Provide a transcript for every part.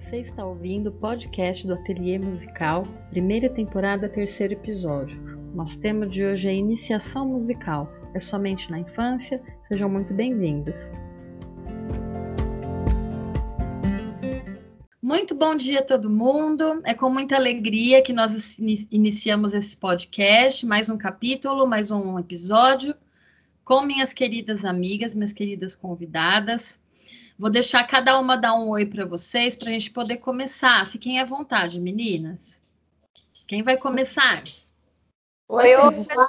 Você está ouvindo o podcast do Ateliê Musical, primeira temporada, terceiro episódio. Nosso tema de hoje é iniciação musical. É somente na infância? Sejam muito bem-vindas. Muito bom dia a todo mundo. É com muita alegria que nós iniciamos esse podcast, mais um capítulo, mais um episódio, com minhas queridas amigas, minhas queridas convidadas. Vou deixar cada uma dar um oi para vocês para a gente poder começar. Fiquem à vontade, meninas. Quem vai começar? Oi, oi pessoal.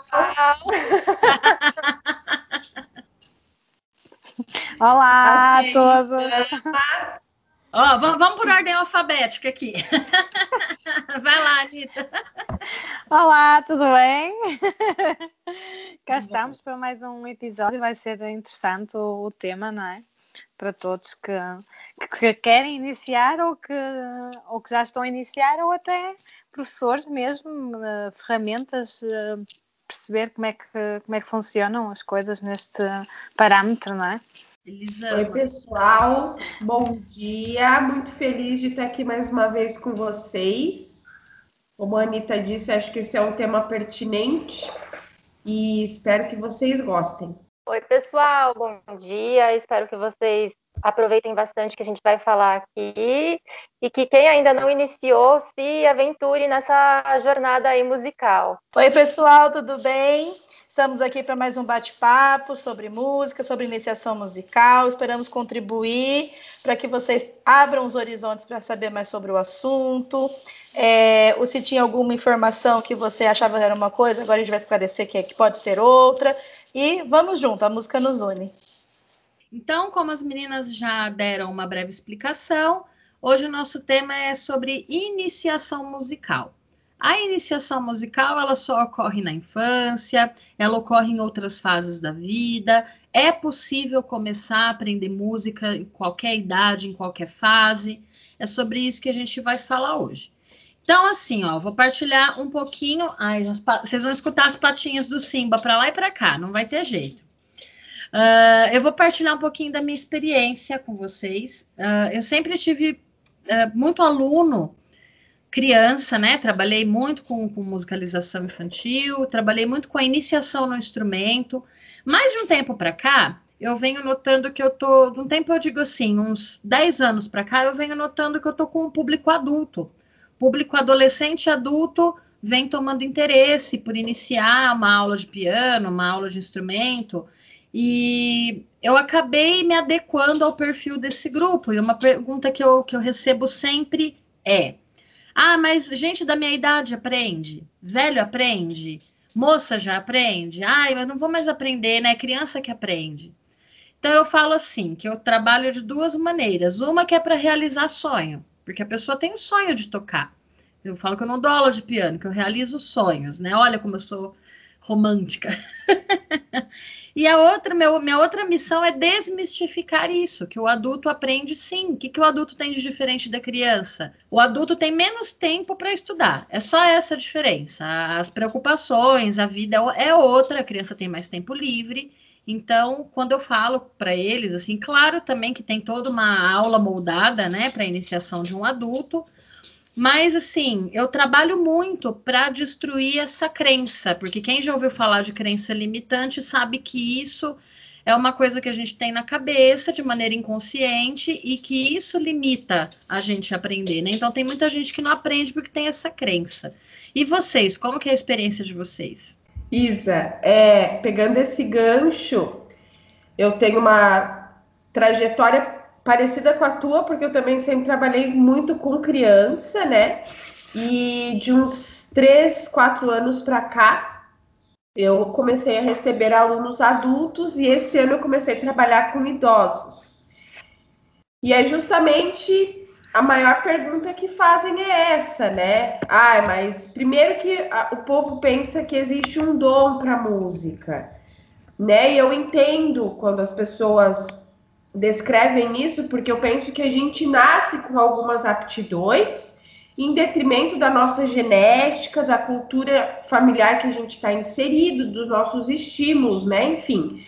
Olá a todos. Ó, vamos, vamos por ordem alfabética aqui. Vai lá, Anitta. Olá, tudo bem? Cá estamos para mais um episódio. Vai ser interessante o, o tema, não é? Para todos que, que, querem iniciar ou que, ou que já estão a iniciar, ou até professores mesmo, uh, ferramentas, uh, perceber como é, que, como é que funcionam as coisas neste parâmetro, não é? Oi, pessoal, bom dia, muito feliz de estar aqui mais uma vez com vocês. Como a Anitta disse, acho que esse é um tema pertinente e espero que vocês gostem. Oi, pessoal, bom dia. Espero que vocês aproveitem bastante que a gente vai falar aqui e que quem ainda não iniciou se aventure nessa jornada aí musical. Oi, pessoal, tudo bem? Estamos aqui para mais um bate-papo sobre música, sobre iniciação musical. Esperamos contribuir para que vocês abram os horizontes para saber mais sobre o assunto. É, ou se tinha alguma informação que você achava que era uma coisa, agora a gente vai esclarecer que, é, que pode ser outra. E vamos junto, a música nos une. Então, como as meninas já deram uma breve explicação, hoje o nosso tema é sobre iniciação musical. A iniciação musical, ela só ocorre na infância, ela ocorre em outras fases da vida. É possível começar a aprender música em qualquer idade, em qualquer fase. É sobre isso que a gente vai falar hoje. Então, assim, ó, vou partilhar um pouquinho. Ai, vocês vão escutar as patinhas do Simba para lá e para cá, não vai ter jeito. Uh, eu vou partilhar um pouquinho da minha experiência com vocês. Uh, eu sempre tive uh, muito aluno, criança, né? Trabalhei muito com, com musicalização infantil, trabalhei muito com a iniciação no instrumento. Mais de um tempo para cá, eu venho notando que eu tô, de um tempo eu digo assim, uns 10 anos para cá, eu venho notando que eu tô com um público adulto público adolescente e adulto vem tomando interesse por iniciar uma aula de piano, uma aula de instrumento, e eu acabei me adequando ao perfil desse grupo. E uma pergunta que eu, que eu recebo sempre é: Ah, mas gente da minha idade aprende? Velho aprende? Moça já aprende? Ah, eu não vou mais aprender, né? Criança que aprende. Então eu falo assim, que eu trabalho de duas maneiras. Uma que é para realizar sonho, porque a pessoa tem o sonho de tocar. Eu falo que eu não dou aula de piano, que eu realizo sonhos, né? Olha como eu sou romântica. e a outra, meu, minha outra missão é desmistificar isso, que o adulto aprende sim. O que, que o adulto tem de diferente da criança? O adulto tem menos tempo para estudar. É só essa a diferença. As preocupações, a vida é outra, a criança tem mais tempo livre. Então, quando eu falo para eles, assim, claro também que tem toda uma aula moldada, né, para iniciação de um adulto, mas assim, eu trabalho muito para destruir essa crença, porque quem já ouviu falar de crença limitante sabe que isso é uma coisa que a gente tem na cabeça de maneira inconsciente e que isso limita a gente a aprender, né? Então tem muita gente que não aprende porque tem essa crença. E vocês, como que é a experiência de vocês? Isa, é, pegando esse gancho, eu tenho uma trajetória parecida com a tua, porque eu também sempre trabalhei muito com criança, né? E de uns três, quatro anos para cá, eu comecei a receber alunos adultos e esse ano eu comecei a trabalhar com idosos. E é justamente a maior pergunta que fazem é essa, né? Ah, mas primeiro que o povo pensa que existe um dom para música, né? E eu entendo quando as pessoas descrevem isso, porque eu penso que a gente nasce com algumas aptidões em detrimento da nossa genética, da cultura familiar que a gente está inserido, dos nossos estímulos, né? Enfim.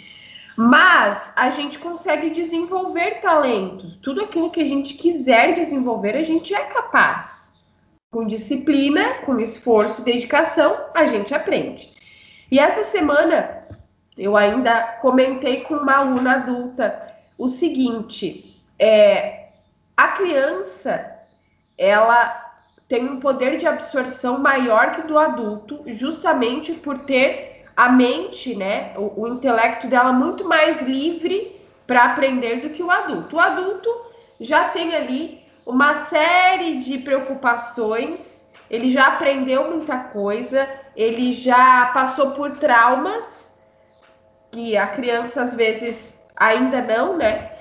Mas a gente consegue desenvolver talentos. Tudo aquilo que a gente quiser desenvolver, a gente é capaz. Com disciplina, com esforço e dedicação, a gente aprende. E essa semana eu ainda comentei com uma aluna adulta o seguinte: é, a criança ela tem um poder de absorção maior que do adulto, justamente por ter a mente, né, o, o intelecto dela muito mais livre para aprender do que o adulto. O adulto já tem ali uma série de preocupações, ele já aprendeu muita coisa, ele já passou por traumas que a criança às vezes ainda não, né?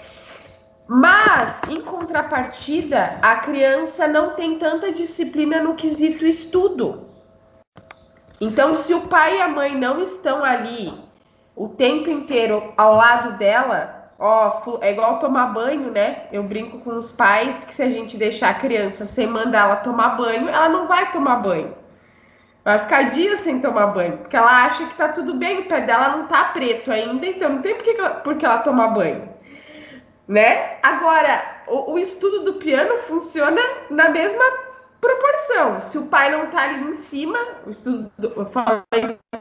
Mas, em contrapartida, a criança não tem tanta disciplina no quesito estudo. Então, se o pai e a mãe não estão ali o tempo inteiro ao lado dela, ó, é igual tomar banho, né? Eu brinco com os pais que se a gente deixar a criança sem mandar ela tomar banho, ela não vai tomar banho. Vai ficar dias sem tomar banho, porque ela acha que tá tudo bem, o pé dela não tá preto ainda, então não tem por que, por que ela tomar banho né? Agora, o, o, estudo do piano funciona na mesma proporção. Se o pai não tá ali em cima, o estudo do, eu falo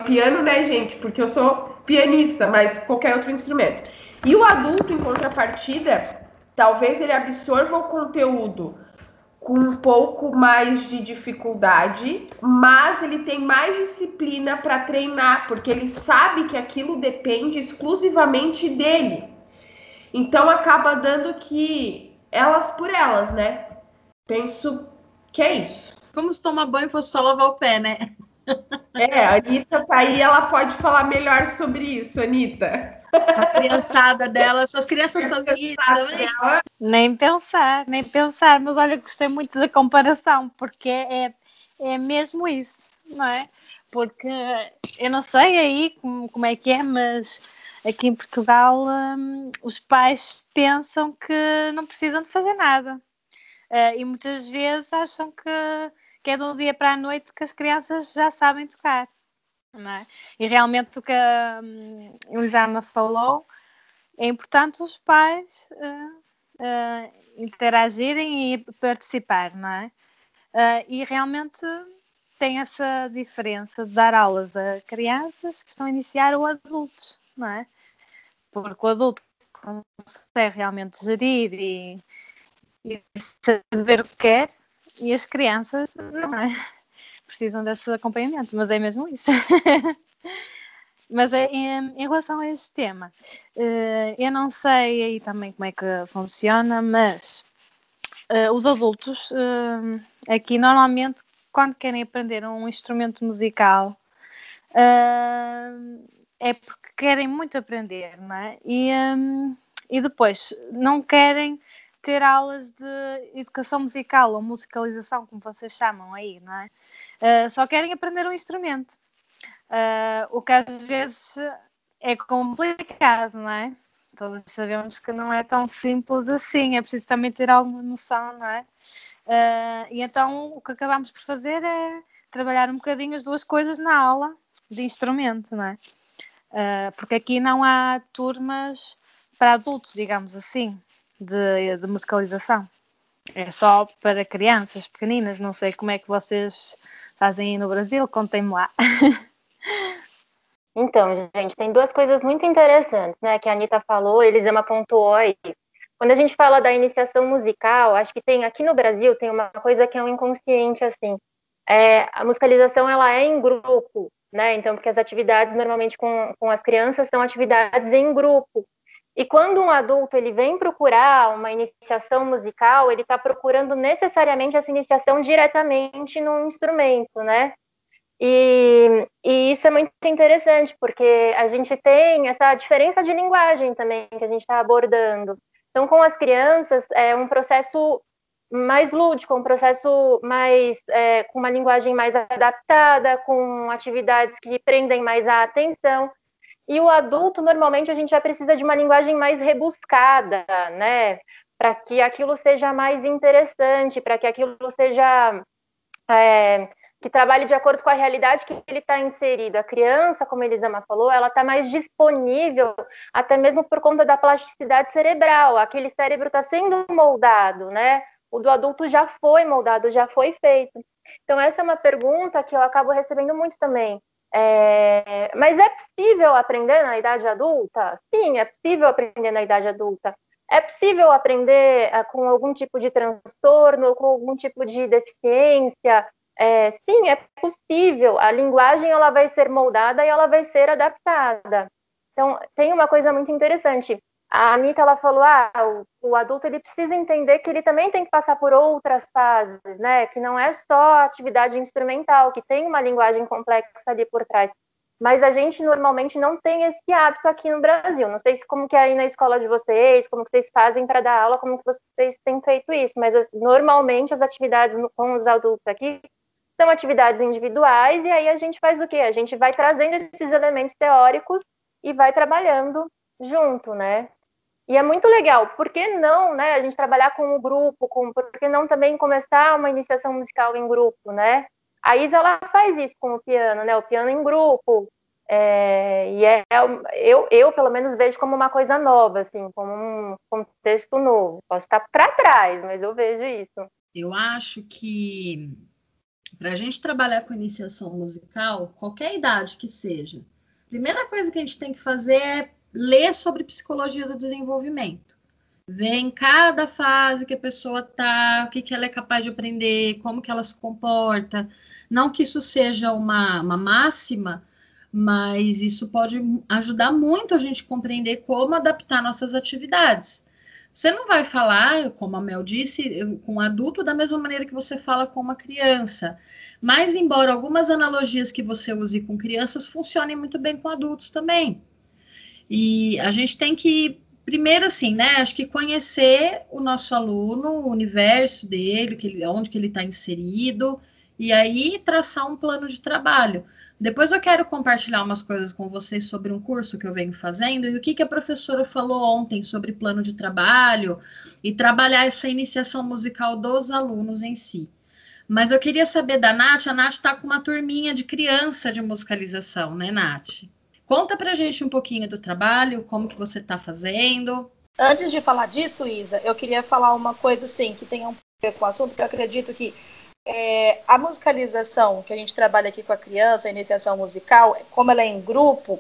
piano, né, gente? Porque eu sou pianista, mas qualquer outro instrumento. E o adulto, em contrapartida, talvez ele absorva o conteúdo com um pouco mais de dificuldade, mas ele tem mais disciplina para treinar, porque ele sabe que aquilo depende exclusivamente dele. Então acaba dando que elas por elas, né? Penso que é isso. Como se tomar banho fosse só lavar o pé, né? É, a Anitta tá aí, ela pode falar melhor sobre isso, Anitta. A criançada dela, suas crianças são também. Nem pensar, nem pensar, mas olha, gostei muito da comparação, porque é, é mesmo isso, não é? Porque eu não sei aí como, como é que é, mas aqui em Portugal um, os pais pensam que não precisam de fazer nada. Uh, e muitas vezes acham que, que é de um dia para a noite que as crianças já sabem tocar. É? E realmente o que a um, Elisama falou, é importante os pais uh, uh, interagirem e participar, não é? Uh, e realmente tem essa diferença de dar aulas a crianças que estão a iniciar ou adultos não é? Porque o adulto consegue realmente gerir e, e saber o que quer e as crianças não é? Precisam desse acompanhamento, mas é mesmo isso. mas é, em, em, relação a este tema, uh, eu não sei aí também como é que funciona, mas uh, os adultos uh, aqui normalmente quando querem aprender um instrumento musical é porque querem muito aprender, não é? E, e depois não querem ter aulas de educação musical ou musicalização, como vocês chamam aí, não é? Uh, só querem aprender um instrumento. Uh, o que às vezes é complicado, não é? Todos sabemos que não é tão simples assim, é preciso também ter alguma noção, não é? Uh, e então o que acabamos por fazer é trabalhar um bocadinho as duas coisas na aula de instrumento, não é? Uh, porque aqui não há turmas para adultos, digamos assim, de, de, musicalização. É só para crianças pequeninas. Não sei como é que vocês fazem aí no Brasil, contem-me lá. Então, gente, tem duas coisas muito interessantes, né, que a Anitta falou, Elisama pontuou aí. Quando a gente fala da iniciação musical, acho que tem aqui no Brasil tem uma coisa que é um inconsciente assim. É, a musicalização ela é em grupo, né? Então, porque as atividades normalmente com, com as crianças são atividades em grupo. E quando um adulto ele vem procurar uma iniciação musical, ele está procurando necessariamente essa iniciação diretamente num instrumento, né? E, e, isso é muito interessante, porque a gente tem essa diferença de linguagem também que a gente está abordando. Então, com as crianças, é um processo mais lúdico, um processo mais é, com uma linguagem mais adaptada, com atividades que prendem mais a atenção. E o adulto, normalmente, a gente já precisa de uma linguagem mais rebuscada, né? Para que aquilo seja mais interessante, para que aquilo seja é, que trabalhe de acordo com a realidade que ele está inserido. A criança, como Elisama falou, ela está mais disponível, até mesmo por conta da plasticidade cerebral. Aquele cérebro está sendo moldado, né? O do adulto já foi moldado, já foi feito. Então, essa é uma pergunta que eu acabo recebendo muito também. É... Mas é possível aprender na idade adulta? Sim, é possível aprender na idade adulta. É possível aprender é, com algum tipo de transtorno, com algum tipo de deficiência, é, sim, é possível. A linguagem ela vai ser moldada e ela vai ser adaptada. Então, tem uma coisa muito interessante. A Anitta ela falou: ah, o, o, adulto ele precisa entender que ele também tem que passar por outras fases, né? Que não é só atividade instrumental, que tem uma linguagem complexa ali por trás. Mas a gente normalmente não tem esse hábito aqui no Brasil. Não sei se como que é aí na escola de vocês, como que vocês fazem para dar aula, como que vocês têm feito isso. Mas normalmente as atividades com os adultos aqui são atividades individuais, e aí a gente faz o quê? A gente vai trazendo esses elementos teóricos e vai trabalhando junto, né? E é muito legal, por que não, né, a gente trabalhar com o grupo, com, por que não também começar uma iniciação musical em grupo, né? A Isa, ela faz isso com o piano, né, o piano em grupo, é, e é, eu, eu, pelo menos, vejo como uma coisa nova, assim, como um contexto novo. Posso estar para trás, mas eu vejo isso. Eu acho que para a gente trabalhar com iniciação musical, qualquer idade que seja, a primeira coisa que a gente tem que fazer é ler sobre psicologia do desenvolvimento. Ver em cada fase que a pessoa está, o que, que ela é capaz de aprender, como que ela se comporta. Não que isso seja uma, uma máxima, mas isso pode ajudar muito a gente compreender como adaptar nossas atividades. Você não vai falar, como a Mel disse, com um adulto da mesma maneira que você fala com uma criança. Mas, embora algumas analogias que você use com crianças funcionem muito bem com adultos também. E a gente tem que, primeiro, assim, né? Acho que conhecer o nosso aluno, o universo dele, que ele, onde que ele está inserido, e aí traçar um plano de trabalho. Depois eu quero compartilhar umas coisas com vocês sobre um curso que eu venho fazendo e o que, que a professora falou ontem sobre plano de trabalho e trabalhar essa iniciação musical dos alunos em si. Mas eu queria saber da Nath, a Nath está com uma turminha de criança de musicalização, né, Nath? Conta pra gente um pouquinho do trabalho, como que você está fazendo. Antes de falar disso, Isa, eu queria falar uma coisa assim que tem a ver com o assunto, que eu acredito que é, a musicalização que a gente trabalha aqui com a criança, a iniciação musical, como ela é em grupo,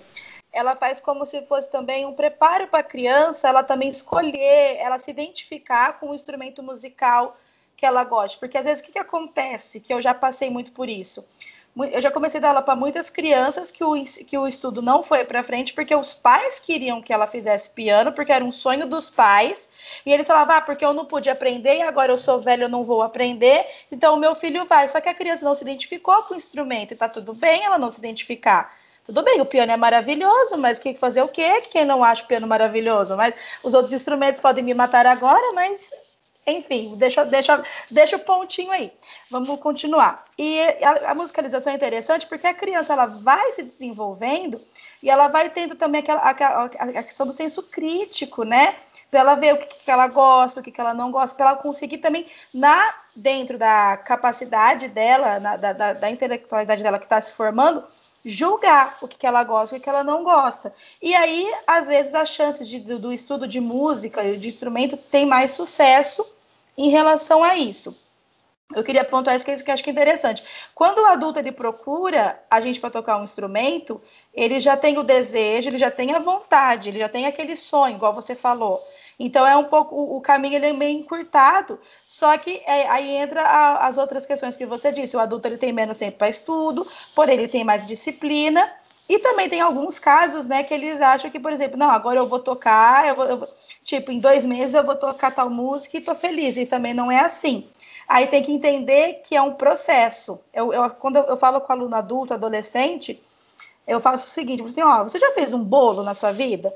ela faz como se fosse também um preparo para a criança, ela também escolher, ela se identificar com o instrumento musical que ela gosta. Porque às vezes o que, que acontece? Que eu já passei muito por isso eu já comecei a dar aula para muitas crianças que o, que o estudo não foi para frente porque os pais queriam que ela fizesse piano, porque era um sonho dos pais. E eles falavam, ah, porque eu não pude aprender e agora eu sou velho, eu não vou aprender, então o meu filho vai. Só que a criança não se identificou com o instrumento e tá tudo bem ela não se identificar. Tudo bem, o piano é maravilhoso, mas que fazer o quê? Quem não acha o piano maravilhoso? Mas os outros instrumentos podem me matar agora, mas enfim, deixa, deixa, deixa o pontinho aí. Vamos continuar. E a, a, musicalização é interessante porque a criança ela vai se desenvolvendo e ela vai tendo também aquela, a, a questão do senso crítico, né? Para ela ver o que, que, ela gosta, o que, que ela não gosta, para ela conseguir também, na dentro da capacidade dela, na, da, da, da intelectualidade dela que está se formando, julgar o que, que ela gosta, o que, que ela não gosta. E aí, às vezes, as chances de, do, do estudo de música e de instrumento tem mais sucesso em relação a isso. Eu queria apontar isso que, eu acho que é interessante. Quando o adulto ele procura a gente para tocar um instrumento, ele já tem o desejo, ele já tem a vontade, ele já tem aquele sonho, igual você falou. Então é um pouco o caminho ele é meio encurtado. Só que é, aí entra a, as outras questões que você disse. O adulto ele tem menos tempo para estudo, porém ele tem mais disciplina. E também tem alguns casos, né, que eles acham que, por exemplo, não, agora eu vou tocar, eu vou, eu vou, tipo, em dois meses eu vou tocar tal música e tô feliz. E também não é assim. Aí tem que entender que é um processo. Eu, eu quando eu, falo com aluno adulto, adolescente, eu faço o seguinte, assim, ó, você já fez um bolo na sua vida?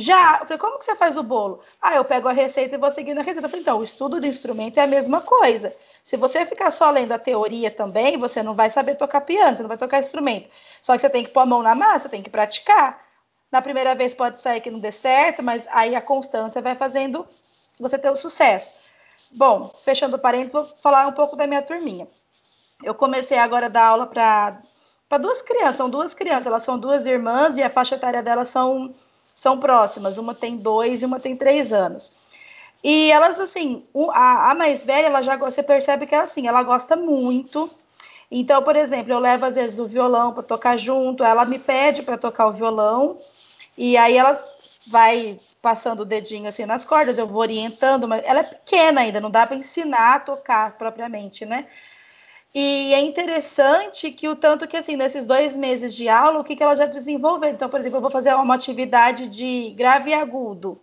Já, eu falei, como que você faz o bolo? Ah, eu pego a receita e vou seguindo a receita. Eu falei, então, o estudo do instrumento é a mesma coisa. Se você ficar só lendo a teoria também, você não vai saber tocar piano, você não vai tocar instrumento. Só que você tem que pôr a mão na massa, tem que praticar. Na primeira vez pode sair que não dê certo, mas aí a constância vai fazendo você ter o sucesso. Bom, fechando parênteses, vou falar um pouco da minha turminha. eu comecei agora a dar aula para duas crianças, são duas crianças, elas são duas irmãs e a faixa etária delas são, são próximas, uma tem dois e uma tem três anos. E elas, assim, a, a mais velha, ela já você percebe que ela, assim, ela gosta muito. Então, por exemplo, eu levo às vezes o violão para tocar junto, ela me pede para tocar o violão, e aí ela vai passando o dedinho assim nas cordas, eu vou orientando, mas ela é pequena ainda, não dá para ensinar a tocar propriamente, né? E é interessante que o tanto que, assim, nesses dois meses de aula, o que, que ela já desenvolveu. Então, por exemplo, eu vou fazer uma atividade de grave e agudo.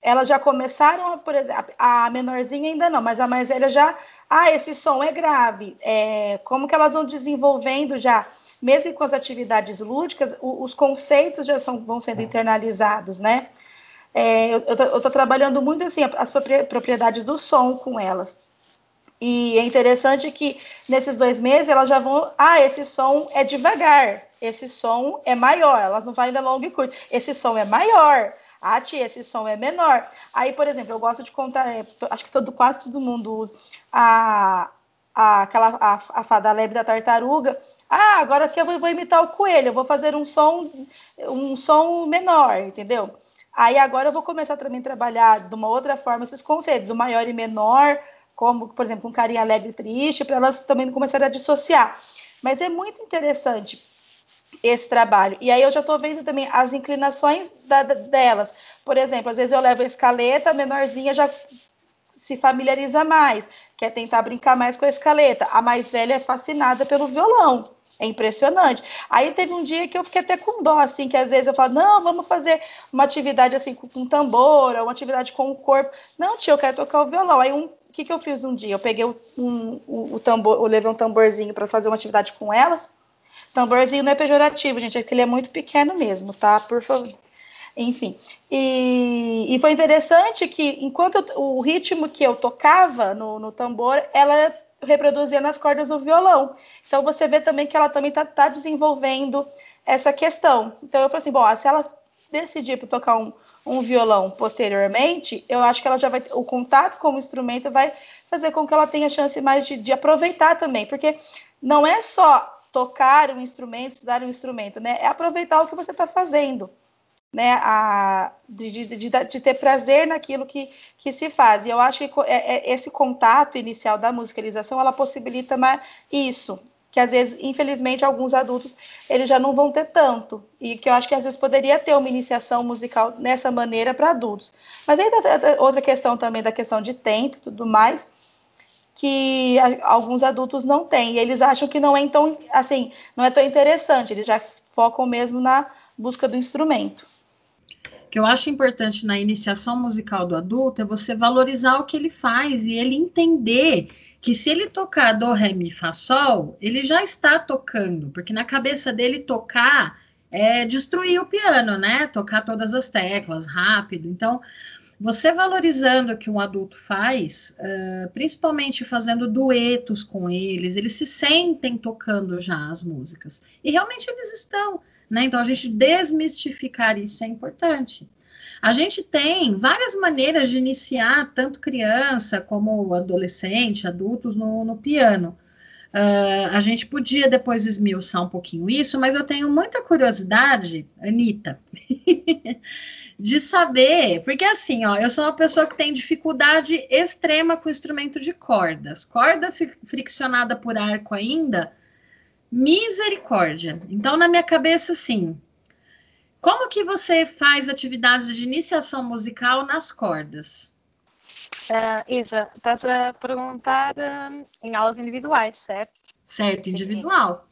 Elas já começaram, por exemplo, a menorzinha ainda não, mas a mais velha já. Ah, esse som é grave. É, como que elas vão desenvolvendo já, mesmo com as atividades lúdicas, os conceitos já são, vão sendo internalizados, né? É, eu estou trabalhando muito assim as propriedades do som com elas. E é interessante que nesses dois meses elas já vão. Ah, esse som é devagar, esse som é maior. Elas não vão ainda longo e curto. Esse som é maior. Ah, tia, esse som é menor. Aí, por exemplo, eu gosto de contar, é, acho que todo, quase todo mundo usa a, a, aquela, a, a fada lebre da tartaruga. Ah, agora aqui eu vou, vou imitar o coelho, eu vou fazer um som, um som menor, entendeu? Aí agora eu vou começar também a trabalhar de uma outra forma esses conceitos, do maior e menor, como, por exemplo, um carinha alegre e triste, para elas também começarem a dissociar. Mas é muito interessante esse trabalho. E aí eu já estou vendo também as inclinações da, delas. Por exemplo, às vezes eu levo a escaleta, a menorzinha já se familiariza mais, quer tentar brincar mais com a escaleta. A mais velha é fascinada pelo violão. É impressionante. Aí teve um dia que eu fiquei até com dó, assim, que às vezes eu falo, não, vamos fazer uma atividade assim com, com tambor, uma atividade com o corpo. Não, tio, eu quero tocar o violão. Aí um, que, que eu fiz um dia? Eu peguei o, um, o, o tambor, eu levei um tamborzinho para fazer uma atividade com elas. Tamborzinho não é pejorativo, gente, é que ele é muito pequeno mesmo, tá? Por favor. Enfim. E, e foi interessante que, enquanto eu, o ritmo que eu tocava no, no tambor, ela reproduzia nas cordas do violão. Então você vê também que ela também está tá desenvolvendo essa questão. Então eu falei assim, bom, se ela decidir por tocar um, um violão posteriormente, eu acho que ela já vai o contato com o instrumento vai fazer com que ela tenha chance mais de, de aproveitar também, porque não é só tocar um instrumento, estudar um instrumento, né? É aproveitar o que você está fazendo, né? A, de, de, de, de, ter prazer naquilo que, que se faz. E eu acho que é, é, esse contato inicial da musicalização, ela possibilita mais isso, que às vezes, infelizmente, alguns adultos eles já não vão ter tanto. E que eu acho que às vezes poderia ter uma iniciação musical nessa maneira para adultos. Mas aí outra questão também da questão de tempo e tudo mais que alguns adultos não têm. E eles acham que não é tão, assim, não é tão interessante, eles já focam mesmo na busca do instrumento. O que eu acho importante na iniciação musical do adulto é você valorizar o que ele faz e ele entender que se ele tocar do, ré, mi, fá, sol, ele já está tocando, porque na cabeça dele tocar é destruir o piano, né? Tocar todas as teclas rápido. Então, você valorizando o que um adulto faz, uh, principalmente fazendo duetos com eles, eles se sentem tocando já as músicas. E realmente eles estão, né? Então a gente desmistificar isso é importante. A gente tem várias maneiras de iniciar tanto criança como adolescente, adultos no, no piano. Uh, a gente podia depois esmiuçar um pouquinho isso, mas eu tenho muita curiosidade, Anitta, de saber, porque assim, ó, eu sou uma pessoa que tem dificuldade extrema com instrumento de cordas. Corda friccionada por arco ainda, misericórdia. Então, na minha cabeça, assim, como que você faz atividades de iniciação musical nas cordas? Uh, Isa, estás a perguntar uh, em aulas individuais, certo? Certo, individual.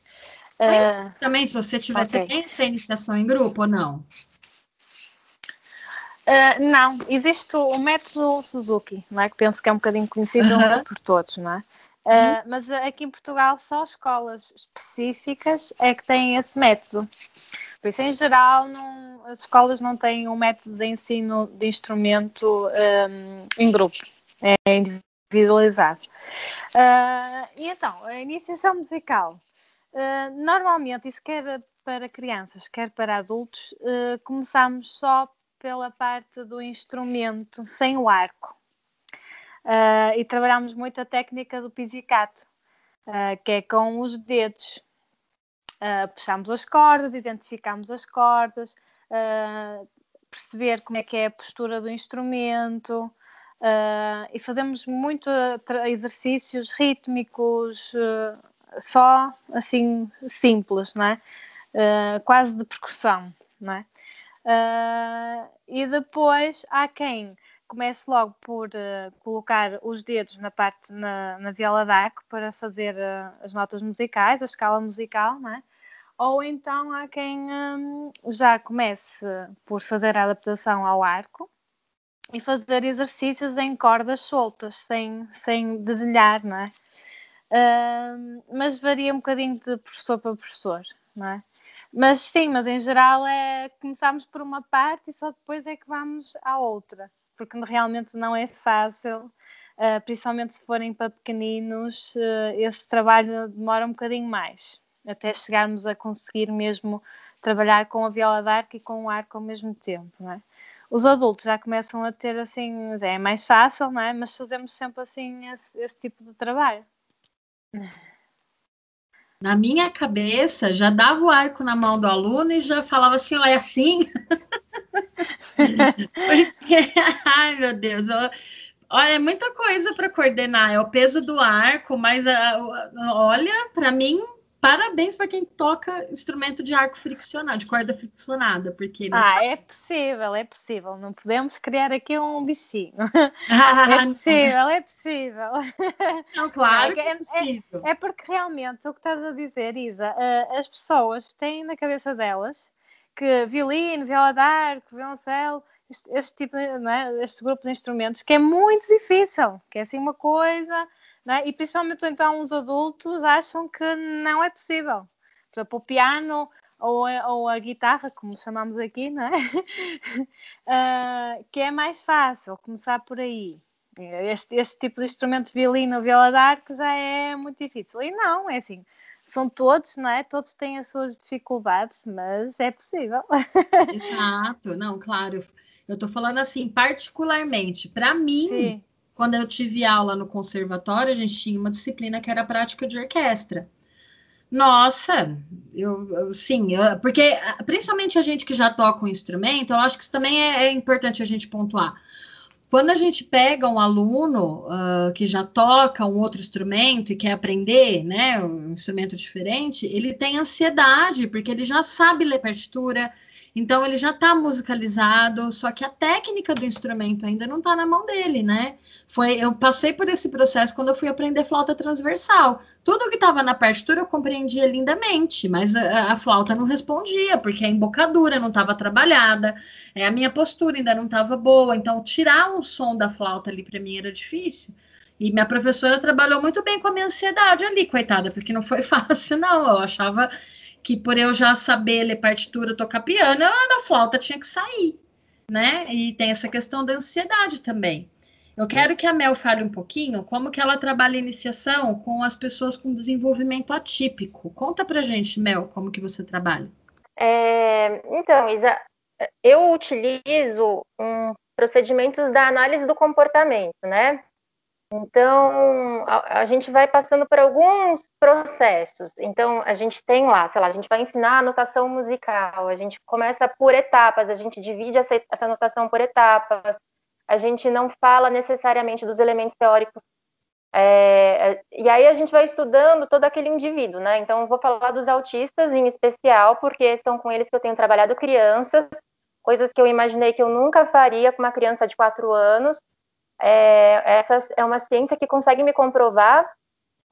Uh, também, se você tivesse okay. essa iniciação em grupo ou não? Uh, não, existe o método Suzuki, não é? que penso que é um bocadinho conhecido uhum. por todos, não é? Uh, mas aqui em Portugal só escolas específicas é que têm esse método. Por isso, em geral, não, as escolas não têm um método de ensino de instrumento um, em grupo, é individualizado. Uh, e então, a iniciação musical. Uh, normalmente, isso quer para crianças, quer para adultos, começamos só pela parte do instrumento sem o arco. Uh, e trabalhamos muito a técnica do pizzicato. uh, que é com os dedos. Uh, as cordas, identificamos as cordas, uh, perceber como é que é a postura do instrumento e fazemos muito exercícios rítmicos, só assim simples, não é? quase de percussão, não é? e depois há quem comece logo por uh, colocar os dedos na parte na, na viola d'arco para fazer uh, as notas musicais, a escala musical, não é? Ou então há quem um, já comece por fazer a adaptação ao arco e fazer exercícios em cordas soltas, sem, sem dedilhar, não é? Uh, mas varia um bocadinho de professor para professor, não é? Mas sim, mas em geral é começamos por uma parte e só depois é que vamos à outra porque realmente não é fácil, uh, principalmente se forem para pequeninos, uh, esse trabalho demora um bocadinho mais, até chegarmos a conseguir mesmo trabalhar com a viola d'arco e com o arco ao mesmo tempo, não é? Os adultos já começam a ter assim, é mais fácil, não é? Mas fazemos sempre assim esse, esse tipo de trabalho. Na minha cabeça, já dava o arco na mão do aluno e já falava assim, olha, é assim. Porque, ai meu Deus, eu, olha, é muita coisa para coordenar. É o peso do arco, mas a, a, olha, para mim, parabéns para quem toca instrumento de arco friccionado, de corda friccionada, porque né? ah, é possível, é possível. Não podemos criar aqui um bichinho. é possível, é possível. Não, claro que é, é possível. É, é, porque realmente o que estás a dizer, Isa, uh, as pessoas têm na cabeça delas que violino, viola d'arco, violoncelo, este, este, tipo, não é? este grupo de instrumentos, que é muito difícil, que é assim uma coisa, é? e principalmente então os adultos acham que não é possível. Por exemplo, o piano ou a, ou a guitarra, como chamamos aqui, não é? uh, que é mais fácil começar por aí. Este, este tipo de instrumento, violino, viola d'arco, já é muito difícil. E não, é assim, são todos, não é? Todos têm as suas dificuldades, mas é possível. Exato, não, claro. Eu estou falando assim, particularmente, para mim, Sim. Quando eu tive aula no conservatório, a gente tinha uma disciplina que era prática de orquestra. Nossa, eu, eu sim, eu, porque principalmente a gente que já toca um instrumento, eu acho que isso também é, é importante a gente pontuar quando a gente pega um aluno uh, que já toca um outro instrumento e quer aprender, né, um instrumento diferente, ele tem ansiedade, porque ele já sabe ler partitura, então ele já está musicalizado, só que a técnica do instrumento ainda não está na mão dele, né? Foi, eu passei por esse processo quando eu fui aprender flauta transversal. Tudo que estava na partitura eu compreendia lindamente, mas a, a, flauta não respondia, porque a embocadura não estava trabalhada, é, a minha postura ainda não estava boa, então tirar um som da flauta ali para mim era difícil. E minha professora trabalhou muito bem com a minha ansiedade ali, coitada, porque não foi fácil, não. Eu achava que por eu já saber ler partitura, tocar piano, a flauta tinha que sair, né? E tem essa questão da ansiedade também. Eu quero que a Mel fale um pouquinho como que ela trabalha a iniciação com as pessoas com desenvolvimento atípico. Conta pra gente, Mel, como que você trabalha. É, então, Isa, eu utilizo um, procedimentos da análise do comportamento, né? Então, a, a, gente vai passando por alguns processos. Então, a gente tem lá, sei lá, a gente vai ensinar a notação musical, a gente começa por etapas, a gente divide essa, essa notação por etapas, a gente não fala necessariamente dos elementos teóricos. É, e aí a gente vai estudando todo aquele indivíduo, né? Então, vou falar dos autistas em especial, porque são com eles que eu tenho trabalhado crianças, coisas que eu imaginei que eu nunca faria com uma criança de quatro anos, é, essa é uma ciência que consegue me comprovar,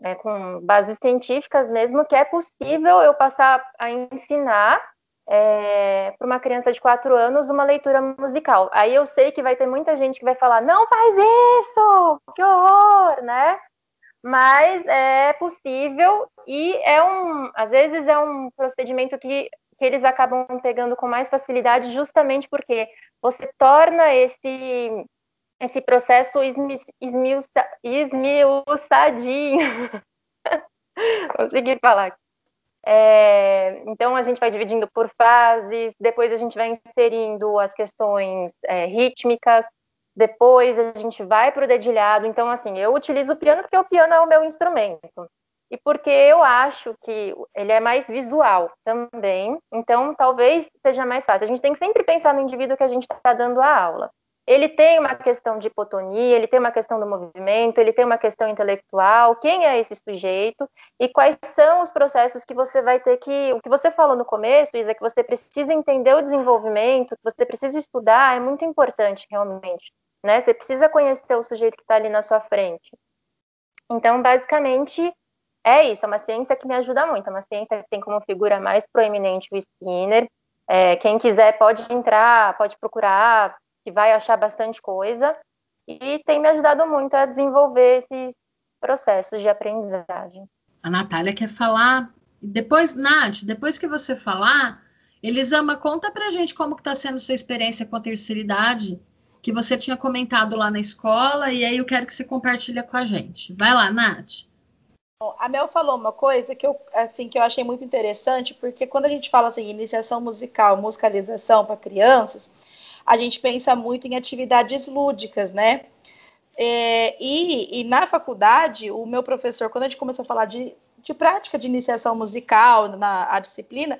né, com bases científicas mesmo, que é possível eu passar a ensinar é, para uma criança de quatro anos uma leitura musical. Aí eu sei que vai ter muita gente que vai falar, não faz isso, que horror, né? Mas é possível e é um, às vezes é um procedimento que, que eles acabam pegando com mais facilidade, justamente porque você torna esse esse processo esmiuça, esmiuçadinho. Consegui falar. É, então, a gente vai dividindo por fases, depois a gente vai inserindo as questões é, rítmicas, depois a gente vai para o dedilhado. Então, assim, eu utilizo o piano porque o piano é o meu instrumento. e porque eu acho que ele é mais visual também, então talvez seja mais fácil. A gente tem que sempre pensar no indivíduo que a gente está dando a aula. Ele tem uma questão de hipotonia, ele tem uma questão do movimento, ele tem uma questão intelectual. Quem é esse sujeito e quais são os processos que você vai ter que. O que você falou no começo, Isa, que você precisa entender o desenvolvimento, que você precisa estudar, é muito importante realmente. Né? Você precisa conhecer o sujeito que está ali na sua frente. Então, basicamente, é isso, é uma ciência que me ajuda muito, é uma ciência que tem como figura mais proeminente o Skinner. É, quem quiser pode entrar, pode procurar, que vai achar bastante coisa, e tem me ajudado muito a desenvolver esses processos de aprendizagem. A Natália quer falar. Depois, Nath, depois que você falar, Elisama, conta pra gente como que está sendo sua experiência com a terceira idade, que você tinha comentado lá na escola, e aí eu quero que você compartilhe com a gente. Vai lá, Nath. A Mel falou uma coisa que eu, assim, que eu achei muito interessante, porque quando a gente fala assim, iniciação musical, musicalização para crianças, a gente pensa muito em atividades lúdicas, né? É, e, e, na faculdade, o meu professor, quando a gente começou a falar de, de prática de iniciação musical na disciplina,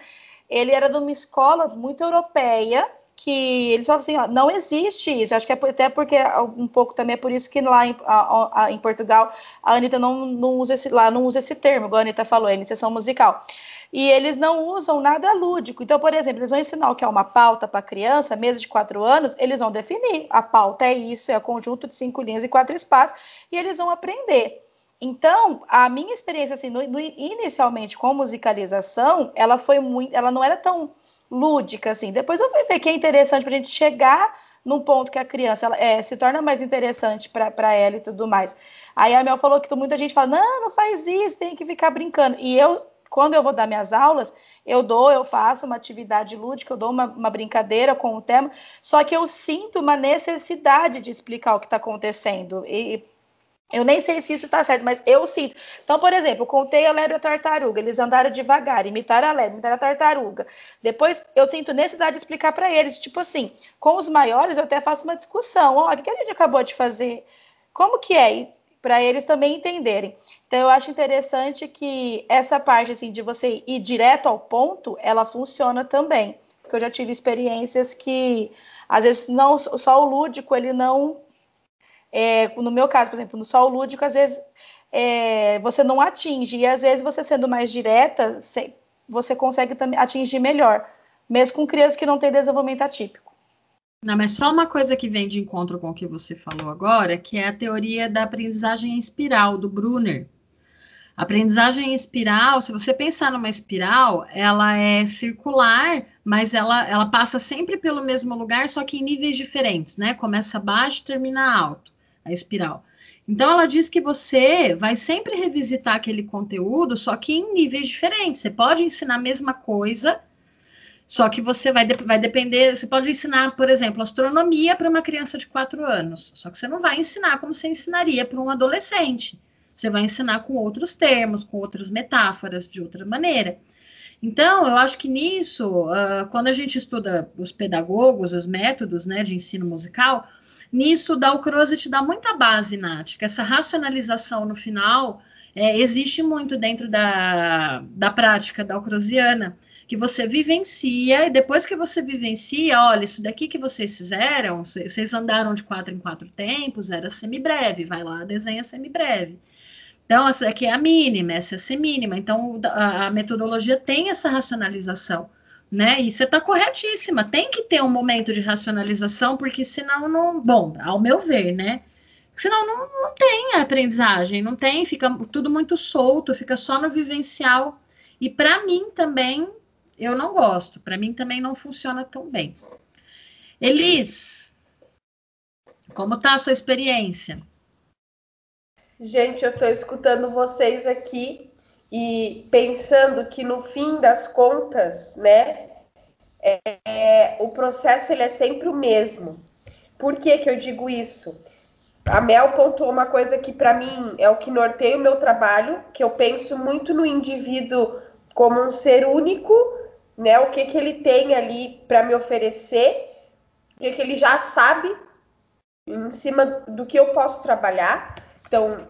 ele era de uma escola muito europeia, que eles falam assim, ó, não existe isso. Acho que é até porque um pouco também é por isso que lá em, a, a, em Portugal a Anitta não, não usa esse lá não usa esse termo, igual a Anitta falou, é iniciação musical. E eles não usam nada lúdico. Então, por exemplo, eles vão ensinar o que é uma pauta para criança, mesa de quatro anos, eles vão definir. A pauta é isso, é o conjunto de cinco linhas e quatro espaços, e eles vão aprender. Então, a minha experiência, assim, no, no, inicialmente com musicalização, ela foi muito, ela não era tão lúdica, assim. Depois eu fui ver que é interessante para a gente chegar num ponto que a criança ela, é, se torna mais interessante para ela e tudo mais. Aí a Mel falou que muita gente fala: não, não faz isso, tem que ficar brincando. E eu, quando eu vou dar minhas aulas, eu dou, eu faço uma atividade lúdica, eu dou uma, uma brincadeira com o tema, só que eu sinto uma necessidade de explicar o que está acontecendo. E eu nem sei se isso está certo, mas eu sinto. Então, por exemplo, contei a lebre a tartaruga. Eles andaram devagar, imitaram a lebre, imitaram a tartaruga. Depois, eu sinto necessidade de explicar para eles. Tipo assim, com os maiores, eu até faço uma discussão. Olha, o que a gente acabou de fazer? Como que é? Para eles também entenderem. Então, eu acho interessante que essa parte, assim, de você ir direto ao ponto, ela funciona também. Porque eu já tive experiências que, às vezes, não só o lúdico, ele não é, no meu caso, por exemplo, no sol lúdico, às vezes é, você não atinge, e às vezes você sendo mais direta, você consegue atingir melhor, mesmo com crianças que não têm desenvolvimento atípico. Não, mas só uma coisa que vem de encontro com o que você falou agora, que é a teoria da aprendizagem em espiral, do Brunner. Aprendizagem em espiral, se você pensar numa espiral, ela é circular, mas ela, ela passa sempre pelo mesmo lugar, só que em níveis diferentes, né? Começa baixo termina alto a espiral. Então, ela diz que você vai sempre revisitar aquele conteúdo, só que em níveis diferentes. Você pode ensinar a mesma coisa, só que você vai, vai depender. Você pode ensinar, por exemplo, astronomia para uma criança de quatro anos, só que você não vai ensinar como você ensinaria para um adolescente. Você vai ensinar com outros termos, com outras metáforas, de outra maneira. Então, eu acho que nisso, uh, quando a gente estuda os pedagogos, os métodos né, de ensino musical, nisso da Ucrose dá muita base, Nath, que essa racionalização no final é, existe muito dentro da, da prática da Ucrosiana, que você vivencia, e depois que você vivencia, olha, isso daqui que vocês fizeram, vocês andaram de quatro em quatro tempos, era semibreve, vai lá, desenha semibreve. Então, essa aqui é a mínima, essa é a semínima. Então, a, metodologia tem essa racionalização, né? E você está corretíssima. Tem que ter um momento de racionalização, porque senão não. Bom, ao meu ver, né? Senão não, não tem aprendizagem, não tem, fica tudo muito solto, fica só no vivencial. E para mim também, eu não gosto. Para mim também não funciona tão bem. Elis, como está a sua experiência? Gente, eu estou escutando vocês aqui e pensando que no fim das contas, né, é, o processo ele é sempre o mesmo. Por que, que eu digo isso? A Mel pontuou uma coisa que para mim é o que norteia o meu trabalho, que eu penso muito no indivíduo como um ser único, né? O que que ele tem ali para me oferecer, o que que ele já sabe em cima do que eu posso trabalhar. Então,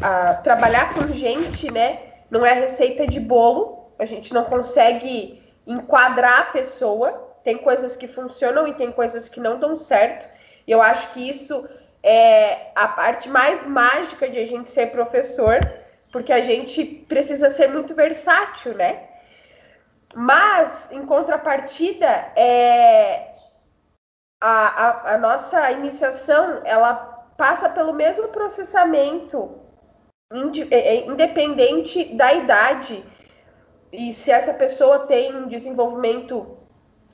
a, trabalhar com gente, né, não é receita de bolo, a gente não consegue enquadrar a pessoa. Tem coisas que funcionam e tem coisas que não dão certo. E eu acho que isso é a parte mais mágica de a gente ser professor, porque a gente precisa ser muito versátil, né? Mas, em contrapartida, é, a, a, a nossa iniciação ela passa pelo mesmo processamento, é, é, independente da idade, e se essa pessoa tem um desenvolvimento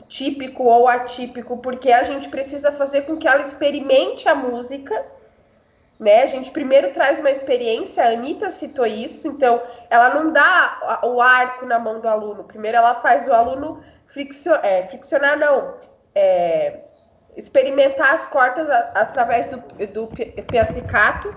típico ou atípico, porque a gente precisa fazer com que ela experimente a música, né? A gente primeiro traz uma experiência, a Anitta citou isso, então ela não dá o arco na mão do aluno, primeiro ela faz o aluno friccionar, é, friccionar não, é, experimentar as cordas através do, do piacicato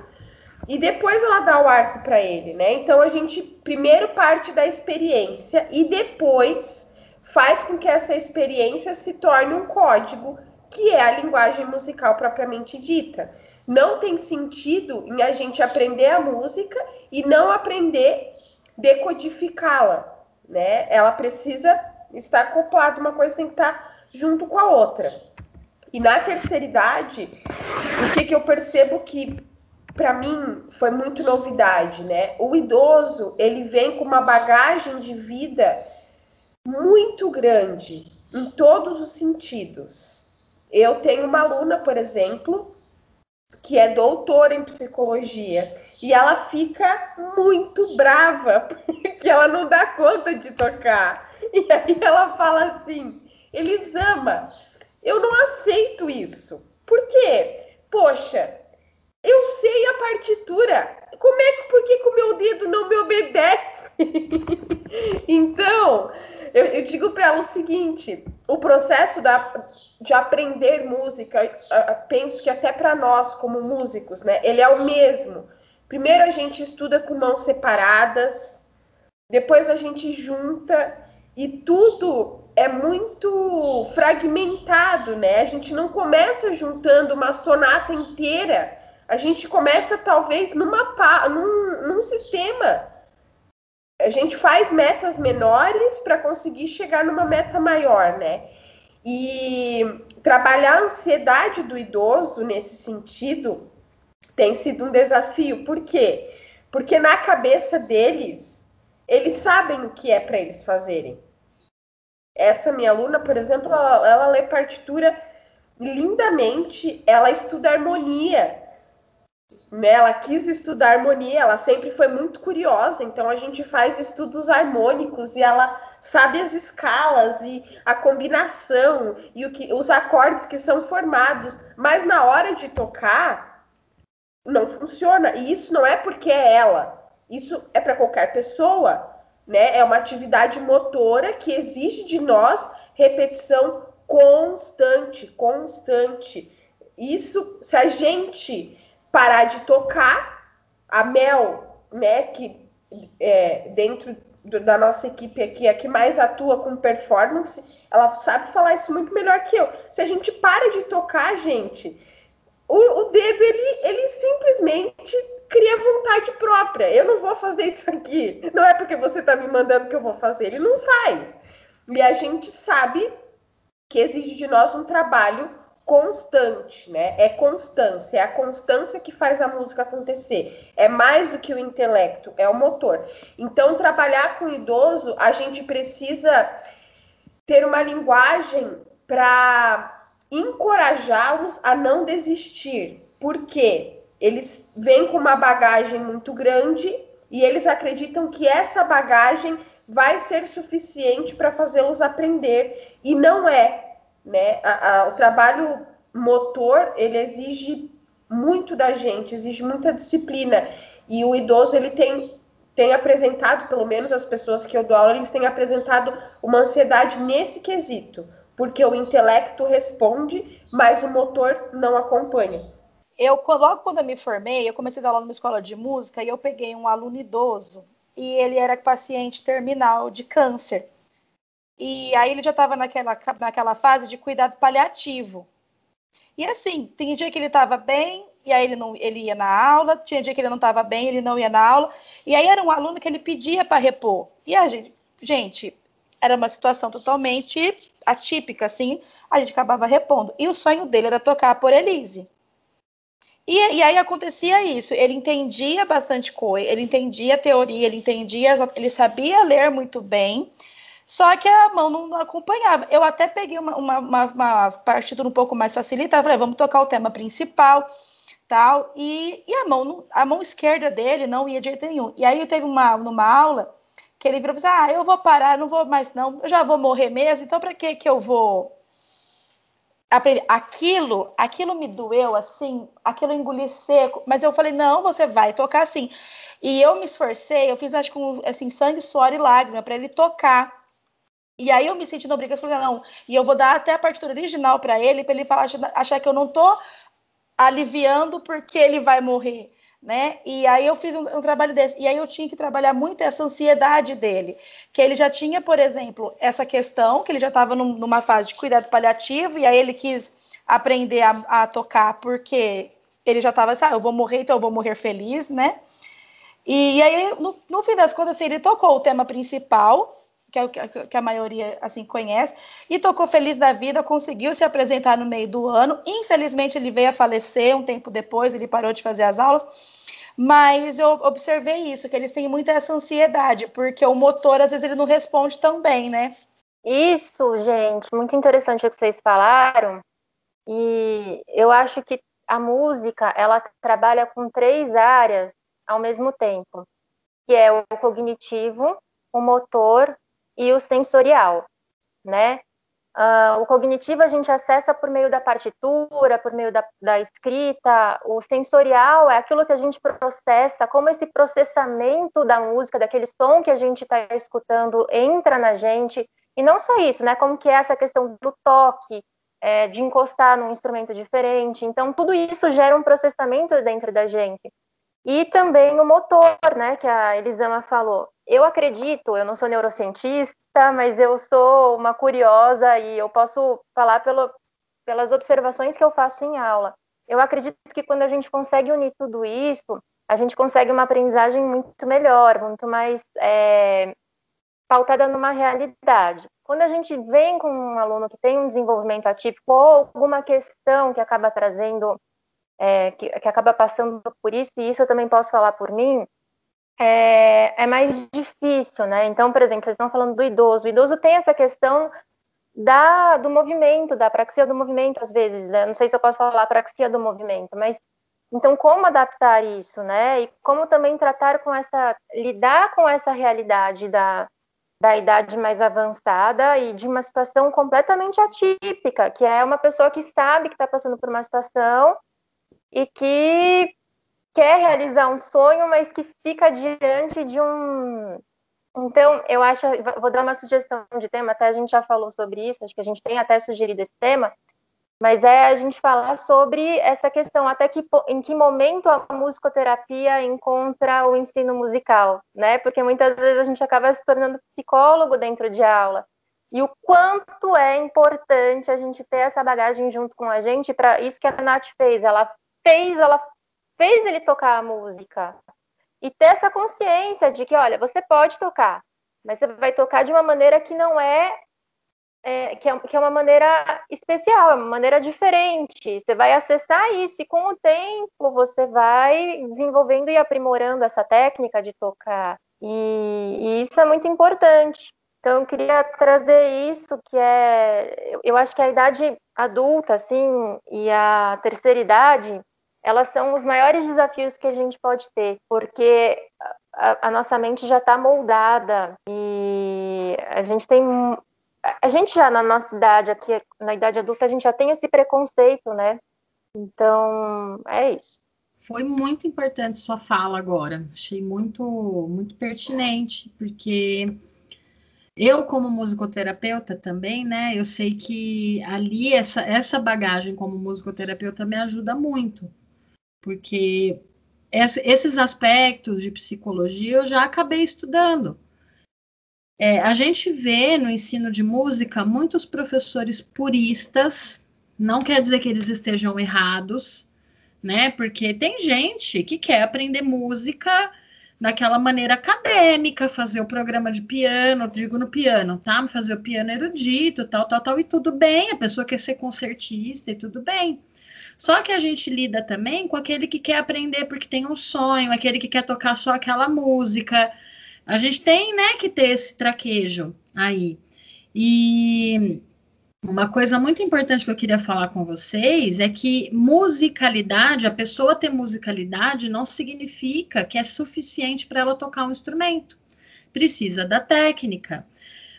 e depois ela dá o arco para ele, né? Então a gente primeiro parte da experiência e depois faz com que essa experiência se torne um código, que é a linguagem musical propriamente dita. Não tem sentido em a gente aprender a música e não aprender decodificá-la, né? Ela precisa estar acoplada, uma coisa tem que estar junto com a outra. E na terceira idade, o que, que eu percebo que para mim foi muito novidade, né? O idoso, ele vem com uma bagagem de vida muito grande em todos os sentidos. Eu tenho uma aluna, por exemplo, que é doutora em psicologia, e ela fica muito brava porque ela não dá conta de tocar. E aí ela fala assim: Elisama, eu não aceito isso. Por quê? Poxa, eu sei a partitura. Como é que, por que, o meu dedo não me obedece? então, eu, eu digo para ela o seguinte: o processo da, de aprender música, penso que até para nós, como músicos, né, ele é o mesmo. Primeiro a gente estuda com mãos separadas, depois a gente junta e tudo é muito fragmentado, né? A gente não começa juntando uma sonata inteira, a gente começa talvez numa num, num sistema a gente faz metas menores para conseguir chegar numa meta maior, né? E trabalhar a ansiedade do idoso nesse sentido tem sido um desafio. Por quê? Porque na cabeça deles, eles sabem o que é para eles fazerem. Essa minha aluna, por exemplo, ela, ela lê partitura lindamente, ela estuda harmonia né, ela quis estudar harmonia, ela sempre foi muito curiosa, então a gente faz estudos harmônicos e ela sabe as escalas e a combinação e o que, os acordes que são formados, mas na hora de tocar não funciona. E isso não é porque é ela, isso é para qualquer pessoa, né? É uma atividade motora que exige de nós repetição constante, constante. Isso, se a gente parar de tocar. A Mel, né, que é, dentro do, da nossa equipe aqui, é que mais atua com performance, ela sabe falar isso muito melhor que eu. Se a gente para de tocar, gente, o, o dedo, ele, ele simplesmente cria vontade própria. Eu não vou fazer isso aqui. Não é porque você está me mandando que eu vou fazer. Ele não faz. E a gente sabe que exige de nós um trabalho constante, né? É constância, é a constância que faz a música acontecer. É mais do que o intelecto, é o motor. Então, trabalhar com idoso, a gente precisa ter uma linguagem para encorajá-los a não desistir. Porque eles vêm com uma bagagem muito grande e eles acreditam que essa bagagem vai ser suficiente para fazê-los aprender e não é né? A, a, o trabalho motor ele exige muito da gente, exige muita disciplina e o idoso ele tem tem apresentado, pelo menos as pessoas que eu dou aula, eles têm apresentado uma ansiedade nesse quesito, porque o intelecto responde, mas o motor não acompanha. Eu, logo quando eu me formei, eu comecei a dar aula numa escola de música e eu peguei um aluno idoso e ele era paciente terminal de câncer. E aí ele já estava naquela, naquela fase de cuidado paliativo. E assim, tem dia que ele estava bem, e aí ele não ele ia na aula, tinha dia que ele não estava bem, ele não ia na aula, e aí era um aluno que ele pedia para repor. E a gente, gente, era uma situação totalmente atípica, assim, a gente acabava repondo. E o sonho dele era tocar por Elise. E, e aí acontecia isso, ele entendia bastante coisa, ele entendia a teoria, ele entendia, ele sabia ler muito bem, só que a mão não, acompanhava. Eu até peguei uma, uma, uma, uma partitura um pouco mais facilitada, falei, vamos tocar o tema principal, tal, e, e a, mão, a mão esquerda dele não ia de jeito nenhum. E aí teve uma, numa aula que ele virou e falou assim, ah, eu vou parar, não vou mais não, eu já vou morrer mesmo, então para que que eu vou aprender? Aquilo, aquilo me doeu, assim, aquilo engoli seco, mas eu falei, não, você vai tocar assim. E eu me esforcei, eu fiz, acho com, assim, sangue, suor e lágrima para ele tocar. E aí eu me senti na obrigação, falei, não, e eu vou dar até a partitura original para ele, para ele falar, achar que eu não tô aliviando porque ele vai morrer, né? E aí eu fiz um, um, trabalho desse. E aí eu tinha que trabalhar muito essa ansiedade dele, que ele já tinha, por exemplo, essa questão, que ele já estava num, numa fase de cuidado paliativo, e aí ele quis aprender a, a tocar porque ele já estava assim, ah, eu vou morrer, então eu vou morrer feliz, né? E, aí, no, no fim das contas, assim, ele tocou o tema principal, que é o que a maioria assim conhece, e tocou feliz da vida, conseguiu se apresentar no meio do ano. Infelizmente ele veio a falecer um tempo depois, ele parou de fazer as aulas. Mas eu observei isso, que eles têm muita essa ansiedade, porque o motor às vezes ele não responde tão bem, né? Isso, gente, muito interessante o que vocês falaram. E eu acho que a música, ela trabalha com três áreas ao mesmo tempo, que é o cognitivo, o motor e o sensorial, né? Uh, o cognitivo a gente acessa por meio da partitura, por meio da, da, escrita. O sensorial é aquilo que a gente processa, como esse processamento da música, daquele som que a gente está escutando, entra na gente. E não só isso, né? Como que é essa questão do toque, é, de encostar num instrumento diferente. Então, tudo isso gera um processamento dentro da gente. E também o motor, né? Que a Elisama falou eu acredito, eu não sou neurocientista, mas eu sou uma curiosa e eu posso falar pelo, pelas observações que eu faço em aula. Eu acredito que quando a gente consegue unir tudo isso, a gente consegue uma aprendizagem muito melhor, muito mais é, pautada numa realidade. Quando a gente vem com um aluno que tem um desenvolvimento atípico ou alguma questão que acaba trazendo, é, que, que acaba passando por isso, e isso eu também posso falar por mim, é, é mais difícil, né? Então, por exemplo, vocês estão falando do idoso. O idoso tem essa questão da, do movimento, da praxia do movimento, às vezes. Né? Não sei se eu posso falar praxia do movimento, mas então como adaptar isso, né? E como também tratar com essa, lidar com essa realidade da, da idade mais avançada e de uma situação completamente atípica, que é uma pessoa que sabe que está passando por uma situação e que quer realizar um sonho, mas que fica diante de um. Então, eu acho, vou dar uma sugestão de tema, até a gente já falou sobre isso, acho que a gente tem até sugerido esse tema, mas é a gente falar sobre essa questão, até que em que momento a musicoterapia encontra o ensino musical, né? Porque muitas vezes a gente acaba se tornando psicólogo dentro de aula. E o quanto é importante a gente ter essa bagagem junto com a gente para isso que a Nath fez. Ela fez, ela fez ele tocar a música. E ter essa consciência de que, olha, você pode tocar, mas você vai tocar de uma maneira que não é, é, que, é que é uma maneira especial, é uma maneira diferente. Você vai acessar isso e com o tempo você vai desenvolvendo e aprimorando essa técnica de tocar. E, e isso é muito importante. Então, eu queria trazer isso, que é, eu acho que a idade adulta, assim, e a terceira idade, elas são os maiores desafios que a gente pode ter, porque a, a nossa mente já está moldada e a gente tem. A gente já na nossa idade, aqui na idade adulta, a gente já tem esse preconceito, né? Então, é isso. Foi muito importante sua fala agora. Achei muito, muito pertinente, porque eu, como musicoterapeuta também, né? Eu sei que ali essa, essa bagagem como musicoterapeuta me ajuda muito porque esses aspectos de psicologia eu já acabei estudando. É, a gente vê no ensino de música muitos professores puristas, não quer dizer que eles estejam errados, né? Porque tem gente que quer aprender música daquela maneira acadêmica, fazer o programa de piano, digo no piano, tá? Fazer o piano erudito, tal, tal, tal, e tudo bem, a pessoa quer ser concertista e tudo bem. Só que a gente lida também com aquele que quer aprender porque tem um sonho, aquele que quer tocar só aquela música. A gente tem, né, que ter esse traquejo aí. E uma coisa muito importante que eu queria falar com vocês é que musicalidade, a pessoa ter musicalidade não significa que é suficiente para ela tocar um instrumento. Precisa da técnica.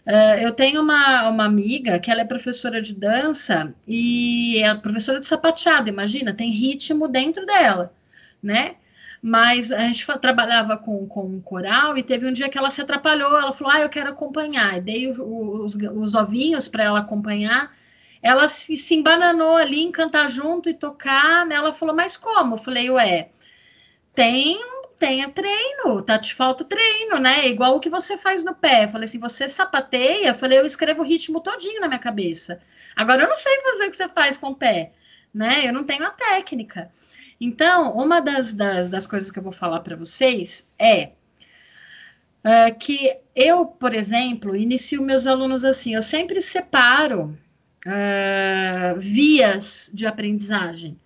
Uh, eu tenho uma, uma amiga que ela é professora de dança e é professora de sapateado, imagina, tem ritmo dentro dela, né? Mas a gente trabalhava com, com um coral e teve um dia que ela se atrapalhou. Ela falou: Ah, eu quero acompanhar. E dei os, os ovinhos para ela acompanhar. Ela se, se embananou ali em cantar junto e tocar. Ela falou: Mas como? Eu falei: Ué, tem tenha treino, tá? Te falta treino, né? Igual o que você faz no pé. falei assim, você sapateia? falei, eu escrevo o ritmo todinho na minha cabeça. Agora eu não sei fazer o que você faz com o pé, né? Eu não tenho a técnica. Então, uma das, das, das coisas que eu vou falar para vocês é, é que eu, por exemplo, inicio meus alunos assim, eu sempre separo uh, vias de aprendizagem.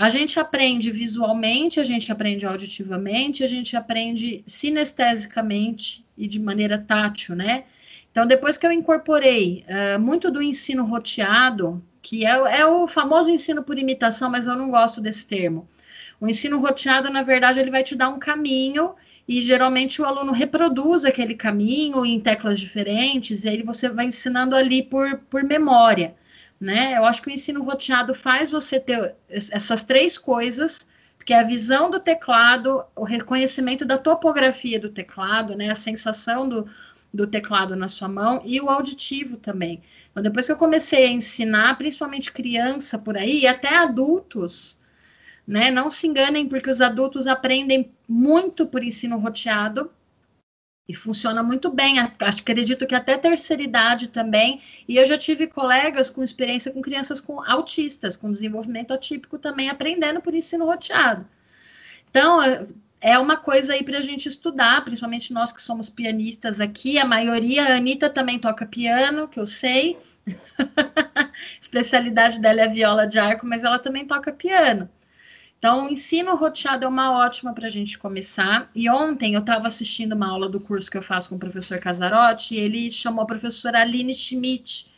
A gente aprende visualmente, a gente aprende auditivamente, a gente aprende sinestesicamente e de maneira tátil, né? Então, depois que eu incorporei uh, muito do ensino roteado, que é, é, o famoso ensino por imitação, mas eu não gosto desse termo. O ensino roteado, na verdade, ele vai te dar um caminho e geralmente o aluno reproduz aquele caminho em teclas diferentes, e aí você vai ensinando ali por, por memória né? Eu acho que o ensino roteado faz você ter essas três coisas, porque é a visão do teclado, o reconhecimento da topografia do teclado, né? A sensação do, do teclado na sua mão e o auditivo também. Então, depois que eu comecei a ensinar, principalmente criança por aí, e até adultos, né? Não se enganem, porque os adultos aprendem muito por ensino roteado, e funciona muito bem. Acho, acredito que até terceira idade também. E eu já tive colegas com experiência com crianças com autistas, com desenvolvimento atípico também, aprendendo por ensino roteado. Então, é uma coisa aí para a gente estudar, principalmente nós que somos pianistas aqui. A maioria, a Anitta também toca piano, que eu sei. Especialidade dela é viola de arco, mas ela também toca piano. Então, o ensino roteado é uma ótima para a gente começar. E ontem eu estava assistindo uma aula do curso que eu faço com o professor Casarotti, e ele chamou a professora Aline Schmidt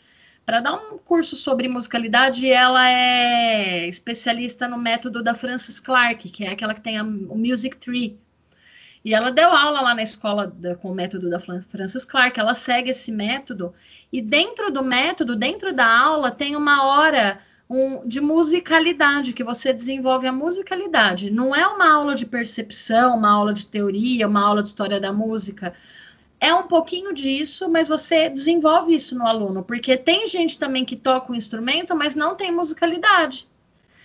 para dar um curso sobre musicalidade. E ela é especialista no método da Frances Clark, que é aquela que tem a, o Music Tree. E ela deu aula lá na escola da, com o método da Frances Clark. Ela segue esse método, e dentro do método, dentro da aula, tem uma hora um, de musicalidade, que você desenvolve a musicalidade. Não é uma aula de percepção, uma aula de teoria, uma aula de história da música. É um pouquinho disso, mas você desenvolve isso no aluno, porque tem gente também que toca o instrumento, mas não tem musicalidade.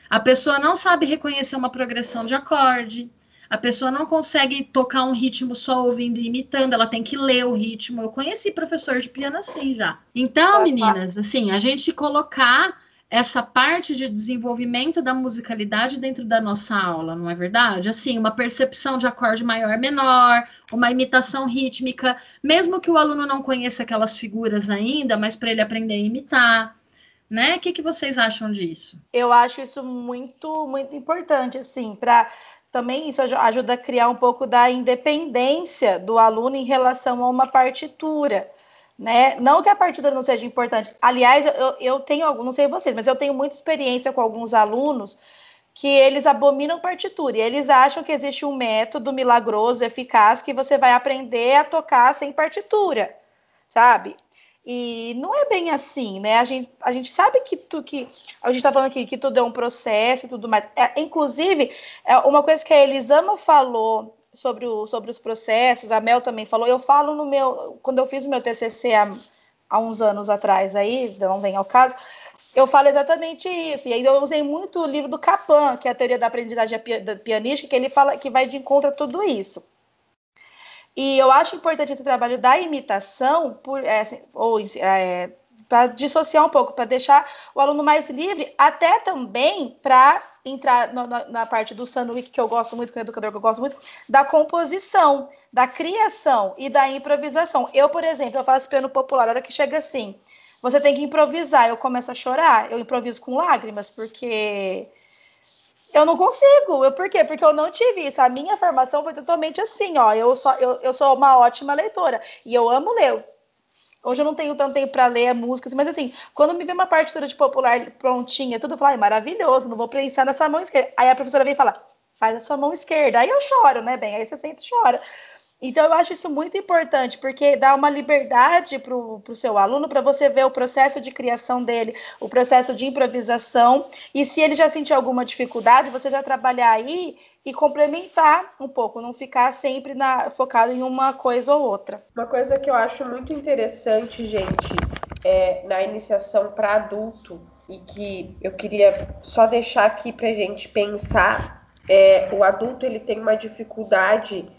A pessoa não sabe reconhecer uma progressão de acorde, a pessoa não consegue tocar um ritmo só ouvindo e imitando, ela tem que ler o ritmo. Eu conheci professor de piano assim já. Então, meninas, assim, a gente colocar essa parte de desenvolvimento da musicalidade dentro da nossa aula, não é verdade? Assim, uma percepção de acorde maior menor, uma imitação rítmica, mesmo que o aluno não conheça aquelas figuras ainda, mas para ele aprender a imitar, né? O que, que vocês acham disso? Eu acho isso muito, muito importante, assim, para também isso ajuda a criar um pouco da independência do aluno em relação a uma partitura né? Não que a partitura não seja importante. Aliás, eu, eu tenho, não sei vocês, mas eu tenho muita experiência com alguns alunos que eles abominam partitura e eles acham que existe um método milagroso, eficaz, que você vai aprender a tocar sem partitura, sabe? E não é bem assim, né? A gente, a gente sabe que, tu, que a gente está falando aqui que tudo é um processo e tudo mais. É, inclusive, é uma coisa que a Elisama falou sobre, o, sobre os processos, a Mel também falou, eu falo no meu, quando eu fiz o meu TCC há, há uns anos atrás aí, não vem ao caso, eu falo exatamente isso, e aí eu usei muito o livro do Capan, que é a teoria da aprendizagem pianística, que ele fala que vai de encontro a tudo isso. E eu acho importante esse trabalho da imitação, por, é, assim, ou é, para dissociar um pouco, para deixar o aluno mais livre, até também para entrar na, na, parte do Sanwick, que eu gosto muito, que é um educador que eu gosto muito, da composição, da criação e da improvisação. Eu, por exemplo, eu faço piano popular, a hora que chega assim, você tem que improvisar, eu começo a chorar, eu improviso com lágrimas, porque eu não consigo. Eu, por quê? Porque eu não tive isso. A minha formação foi totalmente assim, ó. Eu sou, eu, eu sou uma ótima leitora e eu amo ler. Hoje eu não tenho tanto tempo para ler músicas, mas assim, quando me vê uma partitura de popular prontinha, tudo, eu falo, ai, maravilhoso, não vou pensar nessa mão esquerda. Aí a professora vem falar, faz a sua mão esquerda. Aí eu choro, né, bem? Aí você senta e chora. Então, eu acho isso muito importante, porque dá uma liberdade para o seu aluno para você ver o processo de criação dele, o processo de improvisação, e se ele já sentir alguma dificuldade, você já trabalhar aí e complementar um pouco, não ficar sempre na, focado em uma coisa ou outra. Uma coisa que eu acho muito interessante, gente, é, na iniciação para adulto, e que eu queria só deixar aqui para gente pensar, é, o adulto ele tem uma dificuldade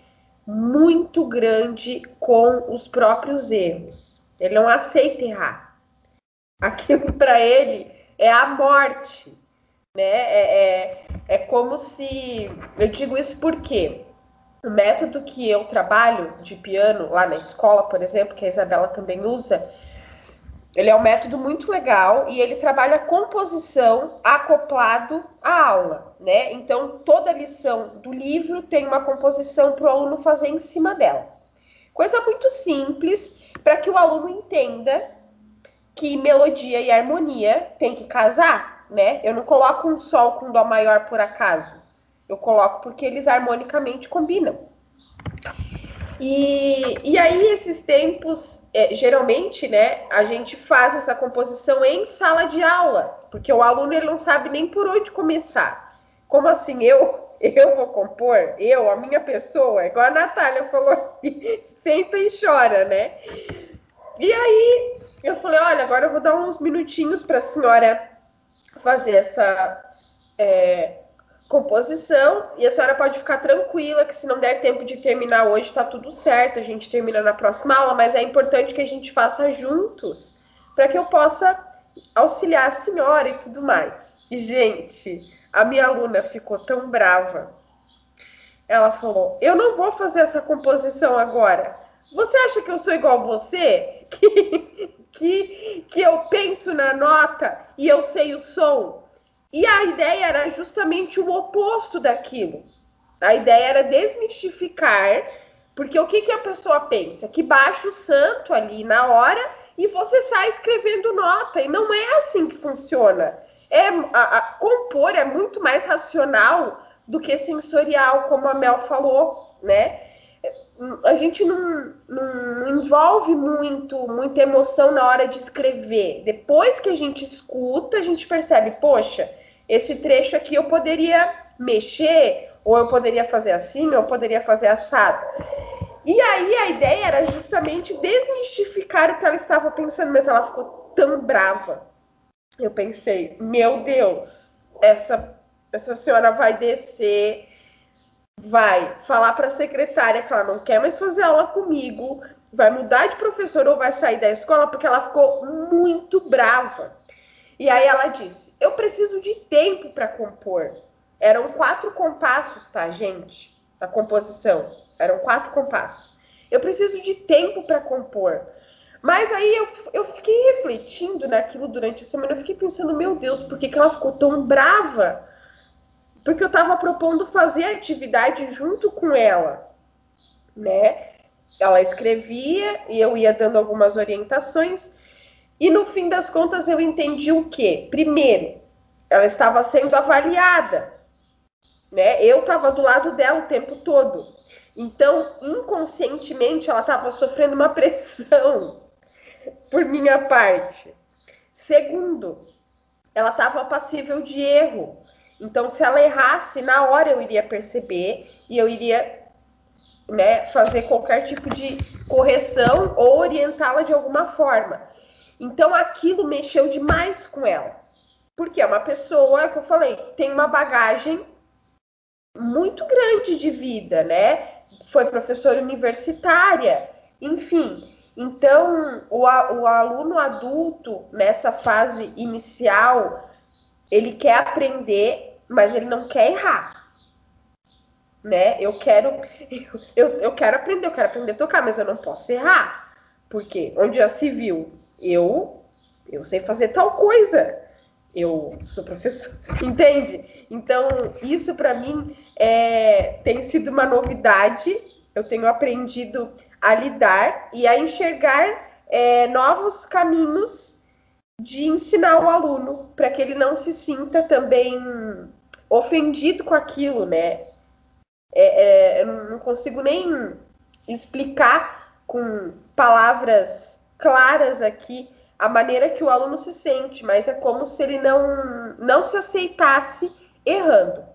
muito grande com os próprios erros. Ele não aceita errar. Aquilo para ele é a morte, né? É, é, é como se eu digo isso porque o método que eu trabalho de piano lá na escola, por exemplo, que a Isabela também usa, ele é um método muito legal e ele trabalha composição acoplado à aula, né? Então, toda lição do livro tem uma composição para o aluno fazer em cima dela. Coisa muito simples para que o aluno entenda que melodia e harmonia tem que casar, né? Eu não coloco um sol com dó maior por acaso. Eu coloco porque eles harmonicamente combinam. E, e aí, esses tempos, é, geralmente, né, a gente faz essa composição em sala de aula, porque o aluno ele não sabe nem por onde começar. Como assim, eu, eu vou compor? Eu, a minha pessoa, igual a Natália falou, senta e chora, né? E aí, eu falei, olha, agora eu vou dar uns minutinhos para a senhora fazer essa é, composição e a senhora pode ficar tranquila que se não der tempo de terminar hoje está tudo certo, a gente termina na próxima aula, mas é importante que a gente faça juntos para que eu possa auxiliar a senhora e tudo mais. E, gente, a minha aluna ficou tão brava. Ela falou: "Eu não vou fazer essa composição agora. Você acha que eu sou igual você? Que que que eu penso na nota e eu sei o som?" E a ideia era justamente o oposto daquilo. A ideia era desmistificar, porque o que, que a pessoa pensa? Que baixa o santo ali na hora e você sai escrevendo nota. E não é assim que funciona. É, a, a, compor é muito mais racional do que sensorial, como a Mel falou, né? A gente não, não envolve muito, muita emoção na hora de escrever. Depois que a gente escuta, a gente percebe, poxa, esse trecho aqui eu poderia mexer, ou eu poderia fazer assim, ou eu poderia fazer assado. E aí a ideia era justamente desmistificar o que ela estava pensando, mas ela ficou tão brava. Eu pensei, meu Deus, essa, essa senhora vai descer, vai falar para a secretária que ela não quer mais fazer aula comigo, vai mudar de professor ou vai sair da escola, porque ela ficou muito brava. E aí ela disse: Eu preciso de tempo para compor. Eram quatro compassos, tá, gente? A composição. Eram quatro compassos. Eu preciso de tempo para compor. Mas aí eu, eu fiquei refletindo naquilo durante a semana. Eu fiquei pensando: Meu Deus, por que, que ela ficou tão brava? Porque eu estava propondo fazer a atividade junto com ela, né? Ela escrevia e eu ia dando algumas orientações. E no fim das contas eu entendi o quê? Primeiro, ela estava sendo avaliada, né? Eu estava do lado dela o tempo todo. Então, inconscientemente, ela estava sofrendo uma pressão por minha parte. Segundo, ela estava passível de erro. Então, se ela errasse, na hora eu iria perceber e eu iria né, fazer qualquer tipo de correção ou orientá-la de alguma forma. Então aquilo mexeu demais com ela. Porque é uma pessoa que eu falei, tem uma bagagem muito grande de vida, né? Foi professora universitária, enfim. Então, o, o aluno adulto, nessa fase inicial, ele quer aprender mas ele não quer errar. Né? Eu quero eu, eu quero aprender, eu quero aprender a tocar, mas eu não posso errar. Porque onde já se viu, eu eu sei fazer tal coisa. Eu sou professor, entende? Então, isso para mim é, tem sido uma novidade. Eu tenho aprendido a lidar e a enxergar é, novos caminhos de ensinar o aluno para que ele não se sinta também ofendido com aquilo, né? É, é, eu não consigo nem explicar com palavras claras aqui a maneira que o aluno se sente, mas é como se ele não, não se aceitasse errando.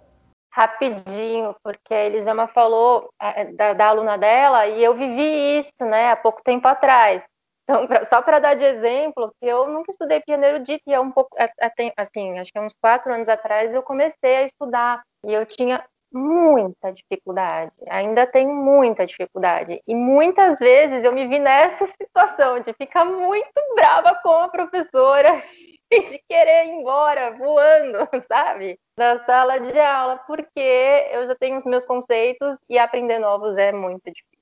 Rapidinho, porque a Elisama falou da, da aluna dela e eu vivi isso, né, há pouco tempo atrás. Então, pra, só para dar de exemplo, que eu nunca estudei piano erudito e é um pouco, é, é, assim, acho que uns quatro anos atrás eu comecei a estudar e eu tinha muita dificuldade, ainda tenho muita dificuldade e muitas vezes eu me vi nessa situação de ficar muito brava com a professora e de querer ir embora voando, sabe, da sala de aula, porque eu já tenho os meus conceitos e aprender novos é muito difícil.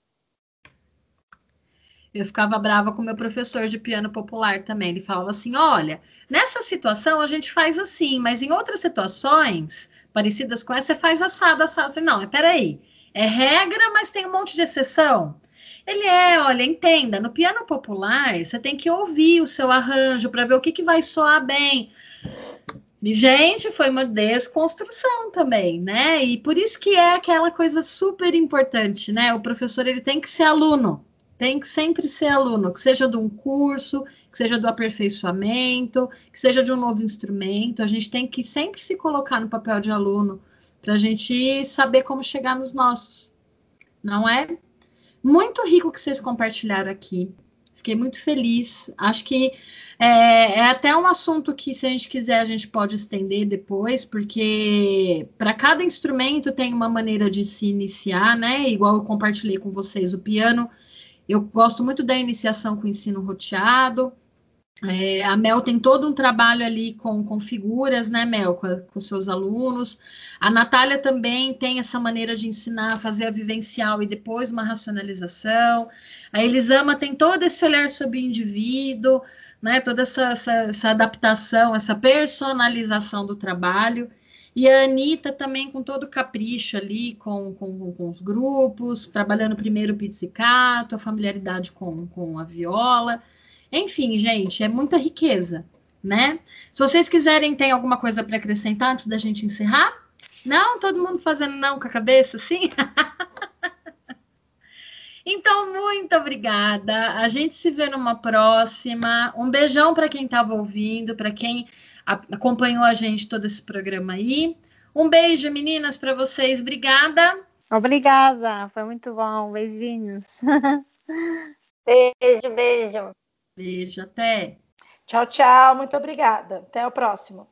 Eu ficava brava com meu professor de piano popular também. Ele falava assim: olha, nessa situação a gente faz assim, mas em outras situações parecidas com essa, você faz assado, assado. Falei, não, peraí. É regra, mas tem um monte de exceção. Ele é, olha, entenda, no piano popular, você tem que ouvir o seu arranjo para ver o que, que vai soar bem. Gente, foi uma desconstrução também, né? E por isso que é aquela coisa super importante, né? O professor ele tem que ser aluno tem que sempre ser aluno, que seja de um curso, que seja do aperfeiçoamento, que seja de um novo instrumento. A gente tem que sempre se colocar no papel de aluno para a gente saber como chegar nos nossos, não é? Muito rico que vocês compartilharam aqui. Fiquei muito feliz. Acho que é, é, até um assunto que, se a gente quiser, a gente pode estender depois, porque para cada instrumento tem uma maneira de se iniciar, né? Igual eu compartilhei com vocês, o piano eu gosto muito da iniciação com o ensino roteado. É, a Mel tem todo um trabalho ali com, com figuras, né, Mel, com, com seus alunos. A Natália também tem essa maneira de ensinar, fazer a vivencial e depois uma racionalização. A Elisama tem todo esse olhar sobre o indivíduo, né, toda essa, essa, essa adaptação, essa personalização do trabalho. E a Anitta também com todo o capricho ali, com, com, com os grupos, trabalhando primeiro o pizzicato, a familiaridade com, com a viola. Enfim, gente, é muita riqueza, né? Se vocês quiserem, tem alguma coisa para acrescentar antes da gente encerrar? Não? Todo mundo fazendo não com a cabeça, sim? Então, muito obrigada. A gente se vê numa próxima. Um beijão para quem estava ouvindo, para quem acompanhou a gente todo esse programa aí. Um beijo, meninas, para vocês. Obrigada. Obrigada, foi muito bom. Beijinhos. Beijo, beijo. Beijo, até. Tchau, tchau. Muito obrigada. Até o próximo.